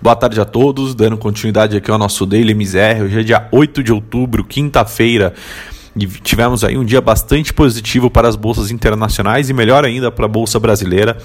Boa tarde a todos, dando continuidade aqui ao nosso Daily MZR. Hoje é dia 8 de outubro, quinta-feira. E tivemos aí um dia bastante positivo para as bolsas internacionais e melhor ainda para a bolsa brasileira.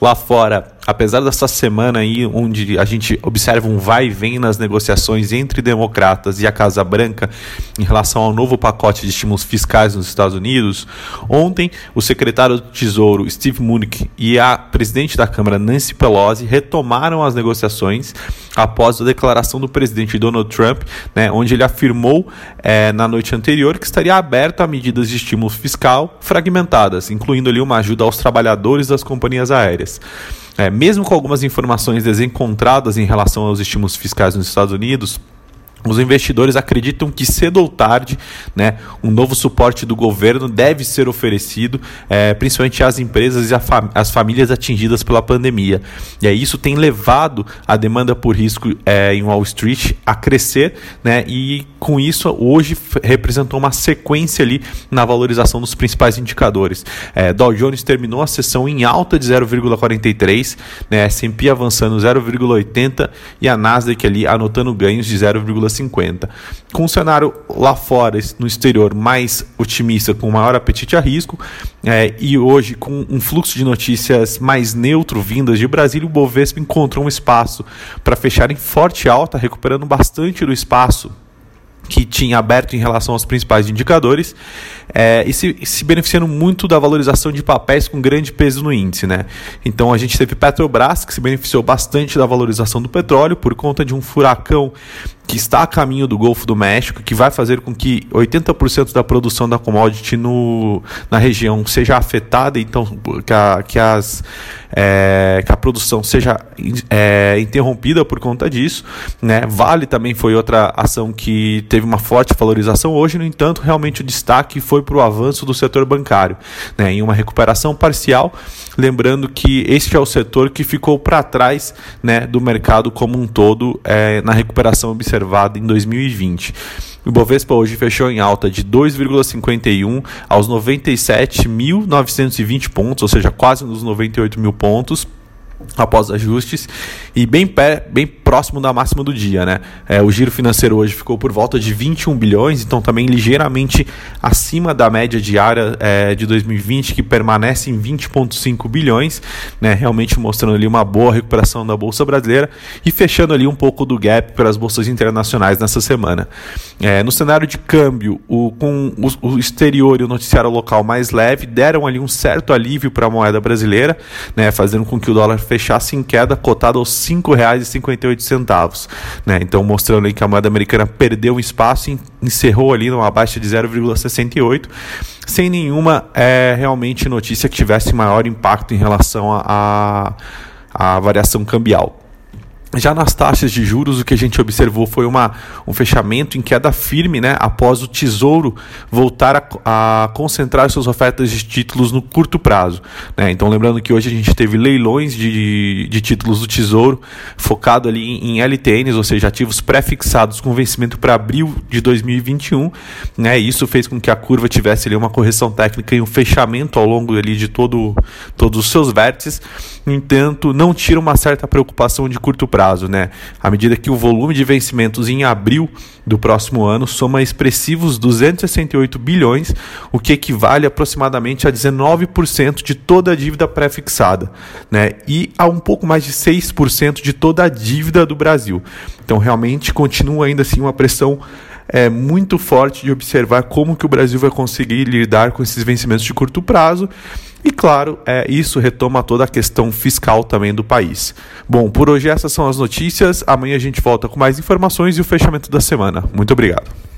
Lá fora, apesar dessa semana aí onde a gente observa um vai e vem nas negociações entre democratas e a Casa Branca em relação ao novo pacote de estímulos fiscais nos Estados Unidos, ontem o secretário do Tesouro Steve Mnuchin e a presidente da Câmara Nancy Pelosi retomaram as negociações após a declaração do presidente Donald Trump, né, onde ele afirmou é, na noite anterior que estaria aberto a medidas de estímulo fiscal fragmentadas, incluindo ali uma ajuda aos trabalhadores das companhias aéreas. É, mesmo com algumas informações desencontradas em relação aos estímulos fiscais nos Estados Unidos, os investidores acreditam que cedo ou tarde, né, um novo suporte do governo deve ser oferecido, é, principalmente às empresas e às famílias atingidas pela pandemia. E aí isso tem levado a demanda por risco é, em Wall Street a crescer, né, e com isso hoje representou uma sequência ali na valorização dos principais indicadores. É, Dow Jones terminou a sessão em alta de 0,43, né, S&P avançando 0,80 e a Nasdaq ali anotando ganhos de 0,5 50. Com o cenário lá fora, no exterior, mais otimista, com maior apetite a risco, é, e hoje com um fluxo de notícias mais neutro vindas de Brasília, o Bovespa encontrou um espaço para fechar em forte alta, recuperando bastante do espaço que tinha aberto em relação aos principais indicadores é, e se, se, beneficiando muito da valorização de papéis com grande peso no índice. Né? Então a gente teve Petrobras, que se beneficiou bastante da valorização do petróleo por conta de um furacão que está a caminho do Golfo do México, que vai fazer com que 80% da produção da commodity no, na região seja afetada, então que, a, que, as, é, que a produção seja é, interrompida por conta disso. Né? Vale também foi outra ação que teve uma forte valorização hoje, no entanto, realmente o destaque foi para o avanço do setor bancário, né? em uma recuperação parcial, lembrando que este é o setor que ficou para trás né, do mercado como um todo é, na recuperação observada em 2020. O Bovespa hoje fechou em alta de 2,51 aos 97.920 pontos, ou seja, quase nos 98 mil pontos após ajustes e bem, pé, bem próximo da máxima do dia. Né? É, o giro financeiro hoje ficou por volta de 21 bilhões, então também ligeiramente acima da média diária é, de 2020, que permanece em 20,5 bilhões, né? realmente mostrando ali uma boa recuperação da Bolsa Brasileira e fechando ali um pouco do gap para as bolsas internacionais nessa semana. É, no cenário de câmbio, o, com o, o, exterior e o noticiário local mais leve deram ali um certo alívio para a moeda brasileira, né? fazendo com que o dólar fechasse em queda, cotado aos R$ 5,58. Né? Então, mostrando que a moeda americana perdeu espaço e encerrou ali numa baixa de 0,68, sem nenhuma é, realmente notícia que tivesse maior impacto em relação à variação cambial. Já nas taxas de juros, o que a gente observou foi uma, um fechamento em queda firme, né, após o Tesouro voltar a, a concentrar suas ofertas de títulos no curto prazo. Né? Então, lembrando que hoje a gente teve leilões de, de títulos do Tesouro focado ali em, em LTNs, ou seja, ativos pré-fixados com vencimento para abril de 2021. Né? isso fez com que a curva tivesse ali uma correção técnica e um fechamento ao longo ali de todo, todos os seus vértices. No entanto, não tira uma certa preocupação de curto prazo prazo, né? À medida que o volume de vencimentos em abril do próximo ano soma expressivos 268 bilhões, o que equivale aproximadamente a 19% de toda a dívida pré-fixada, né? E a um pouco mais de 6% de toda a dívida do Brasil. Então, realmente continua ainda assim uma pressão é muito forte de observar como que o Brasil vai conseguir lidar com esses vencimentos de curto prazo e claro, é, isso retoma toda a questão fiscal também do país. Bom, por hoje essas são as notícias. Amanhã a gente volta com mais informações e o fechamento da semana. Muito obrigado.